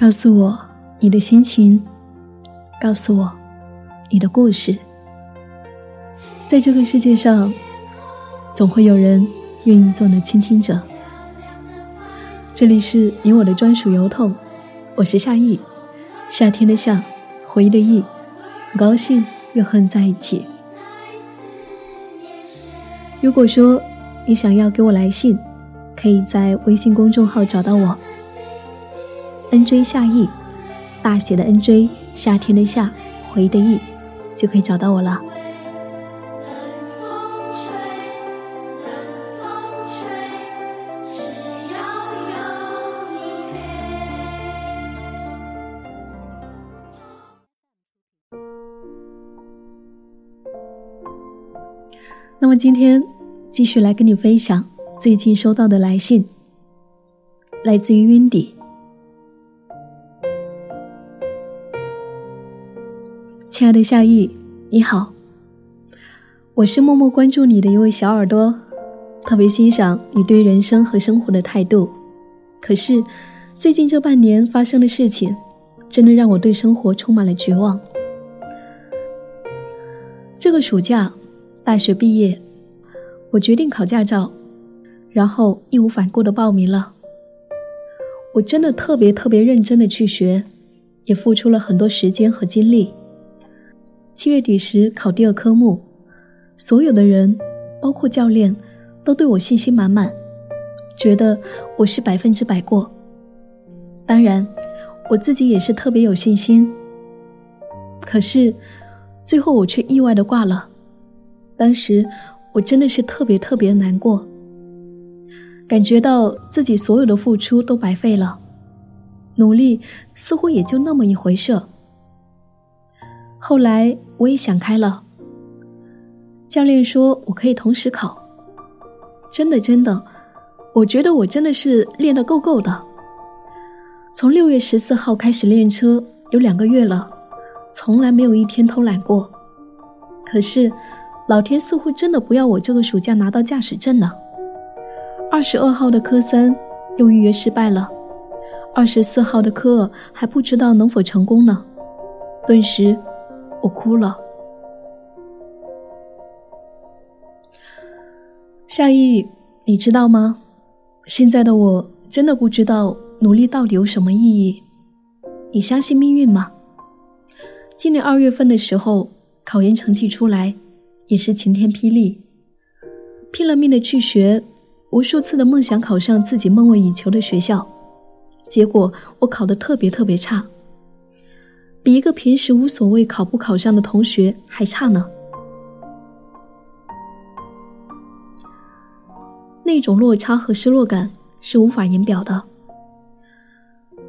告诉我你的心情，告诉我你的故事。在这个世界上，总会有人愿意做你的倾听者。这里是你我的专属邮筒，我是夏意，夏天的夏，回忆的忆，很高兴又和你在一起。如果说你想要给我来信，可以在微信公众号找到我。Nj 夏意，大写的 nj，夏天的夏，回忆的忆，就可以找到我了。那么今天继续来跟你分享最近收到的来信，来自于 Windy。亲爱的夏意，你好，我是默默关注你的一位小耳朵，特别欣赏你对人生和生活的态度。可是最近这半年发生的事情，真的让我对生活充满了绝望。这个暑假，大学毕业，我决定考驾照，然后义无反顾的报名了。我真的特别特别认真的去学，也付出了很多时间和精力。七月底时考第二科目，所有的人，包括教练，都对我信心满满，觉得我是百分之百过。当然，我自己也是特别有信心。可是，最后我却意外的挂了。当时我真的是特别特别难过，感觉到自己所有的付出都白费了，努力似乎也就那么一回事。后来我也想开了。教练说我可以同时考，真的真的，我觉得我真的是练得够够的。从六月十四号开始练车，有两个月了，从来没有一天偷懒过。可是，老天似乎真的不要我这个暑假拿到驾驶证了。二十二号的科三又预约失败了，二十四号的科二还不知道能否成功呢。顿时。我哭了，夏意，你知道吗？现在的我真的不知道努力到底有什么意义。你相信命运吗？今年二月份的时候，考研成绩出来，也是晴天霹雳，拼了命的去学，无数次的梦想考上自己梦寐以求的学校，结果我考得特别特别差。比一个平时无所谓考不考上的同学还差呢。那种落差和失落感是无法言表的。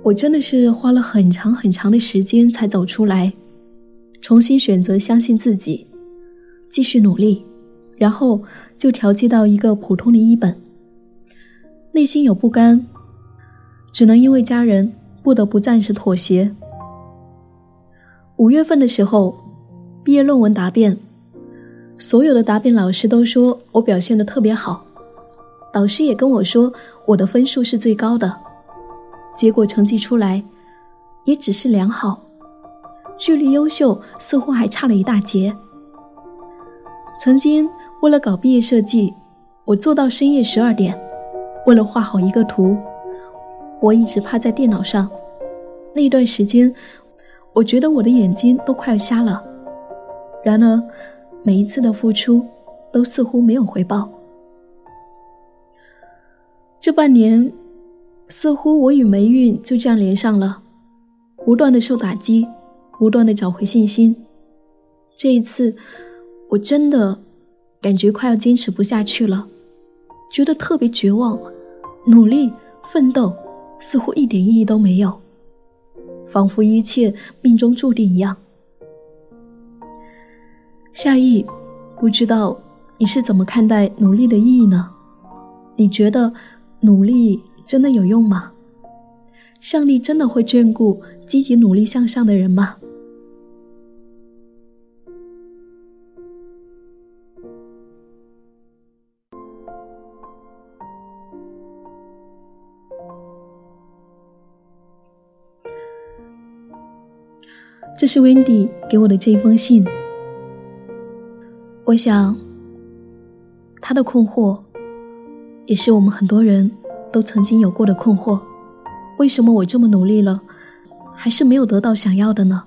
我真的是花了很长很长的时间才走出来，重新选择相信自己，继续努力，然后就调剂到一个普通的一本。内心有不甘，只能因为家人不得不暂时妥协。五月份的时候，毕业论文答辩，所有的答辩老师都说我表现的特别好，导师也跟我说我的分数是最高的，结果成绩出来，也只是良好，距离优秀似乎还差了一大截。曾经为了搞毕业设计，我做到深夜十二点，为了画好一个图，我一直趴在电脑上，那段时间。我觉得我的眼睛都快要瞎了，然而每一次的付出都似乎没有回报。这半年，似乎我与霉运就这样连上了，不断的受打击，不断的找回信心。这一次，我真的感觉快要坚持不下去了，觉得特别绝望，努力奋斗似乎一点意义都没有。仿佛一切命中注定一样。夏意，不知道你是怎么看待努力的意义呢？你觉得努力真的有用吗？上帝真的会眷顾积极努力向上的人吗？这是 Wendy 给我的这一封信。我想，他的困惑，也是我们很多人都曾经有过的困惑：为什么我这么努力了，还是没有得到想要的呢？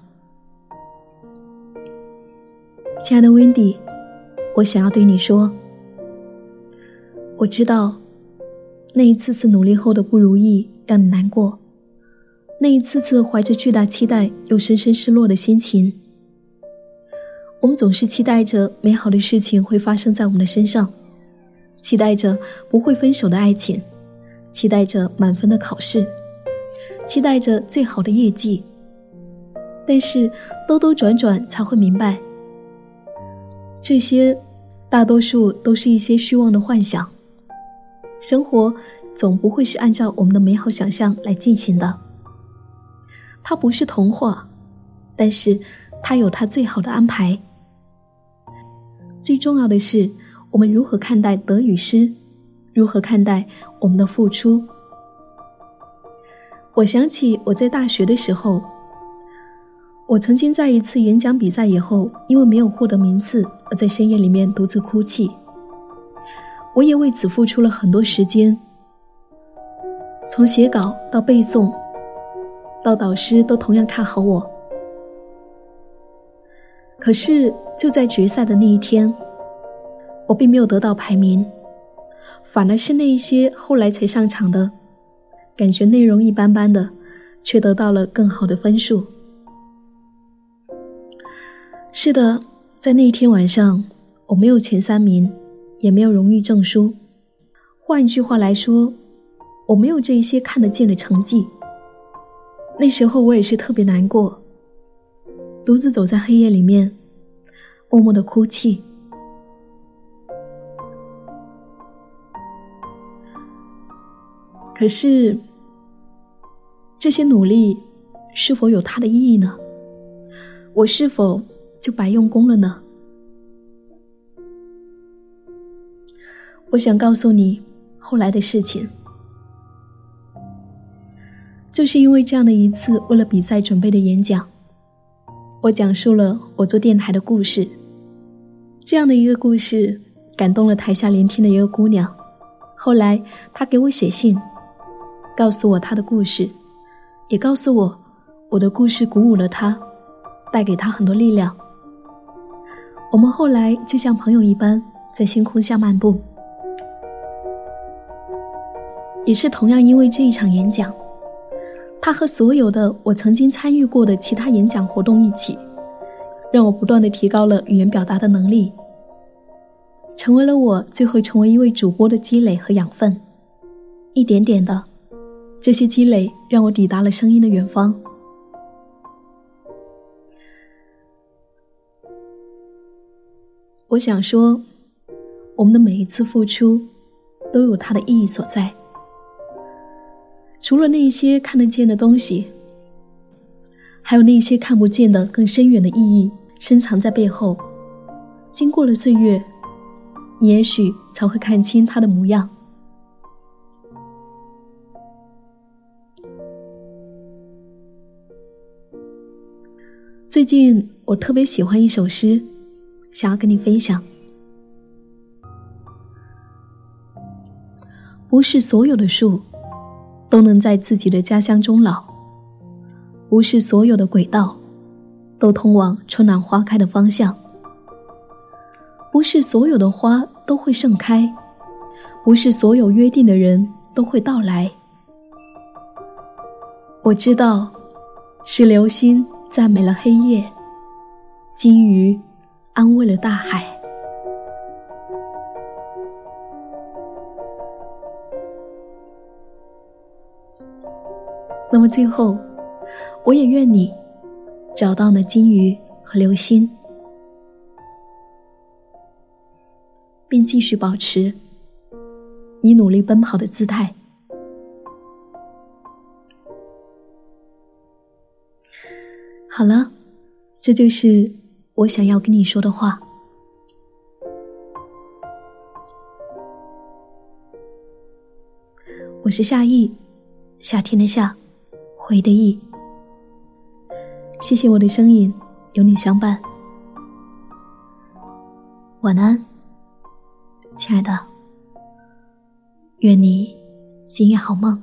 亲爱的 Wendy，我想要对你说，我知道，那一次次努力后的不如意让你难过。那一次次怀着巨大期待又深深失落的心情，我们总是期待着美好的事情会发生在我们的身上，期待着不会分手的爱情，期待着满分的考试，期待着最好的业绩。但是兜兜转转才会明白，这些大多数都是一些虚妄的幻想。生活总不会是按照我们的美好想象来进行的。它不是童话，但是它有它最好的安排。最重要的是，我们如何看待得与失，如何看待我们的付出。我想起我在大学的时候，我曾经在一次演讲比赛以后，因为没有获得名次，而在深夜里面独自哭泣。我也为此付出了很多时间，从写稿到背诵。到导师都同样看好我，可是就在决赛的那一天，我并没有得到排名，反而是那一些后来才上场的，感觉内容一般般的，却得到了更好的分数。是的，在那一天晚上，我没有前三名，也没有荣誉证书，换句话来说，我没有这一些看得见的成绩。那时候我也是特别难过，独自走在黑夜里面，默默的哭泣。可是，这些努力是否有它的意义呢？我是否就白用功了呢？我想告诉你后来的事情。就是因为这样的一次为了比赛准备的演讲，我讲述了我做电台的故事。这样的一个故事感动了台下聆听的一个姑娘。后来她给我写信，告诉我她的故事，也告诉我我的故事鼓舞了她，带给她很多力量。我们后来就像朋友一般在星空下漫步，也是同样因为这一场演讲。他和所有的我曾经参与过的其他演讲活动一起，让我不断的提高了语言表达的能力，成为了我最后成为一位主播的积累和养分。一点点的，这些积累让我抵达了声音的远方。我想说，我们的每一次付出，都有它的意义所在。除了那些看得见的东西，还有那些看不见的更深远的意义深藏在背后。经过了岁月，你也许才会看清它的模样。最近我特别喜欢一首诗，想要跟你分享。不是所有的树。都能在自己的家乡终老。不是所有的轨道都通往春暖花开的方向。不是所有的花都会盛开。不是所有约定的人都会到来。我知道，是流星赞美了黑夜，金鱼安慰了大海。那么最后，我也愿你找到那金鱼和流星，并继续保持你努力奔跑的姿态。好了，这就是我想要跟你说的话。我是夏意，夏天的夏。回的意。谢谢我的声音有你相伴。晚安，亲爱的，愿你今夜好梦。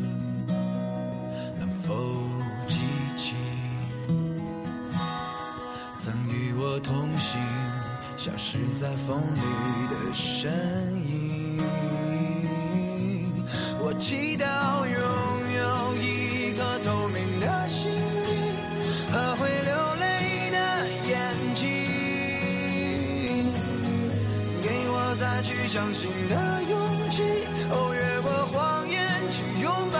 在风里的身影。我祈祷拥有一颗透明的心灵和会流泪的眼睛，给我再去相信的勇气。哦，越过谎言去拥抱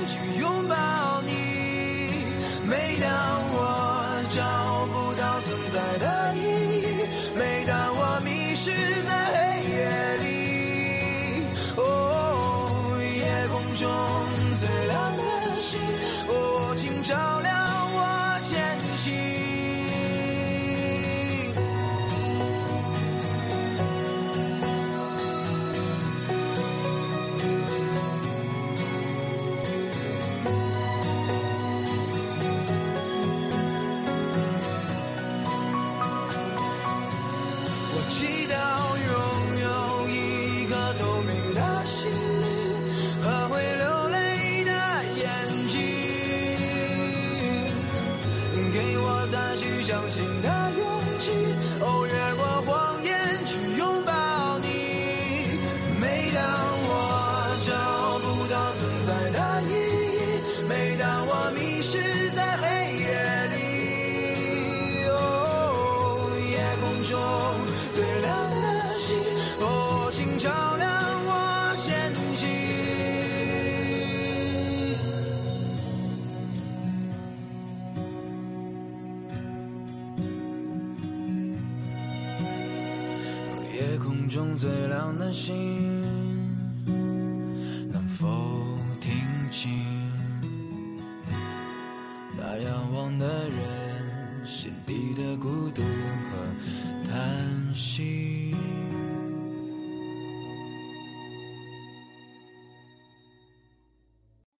去相中最亮的星，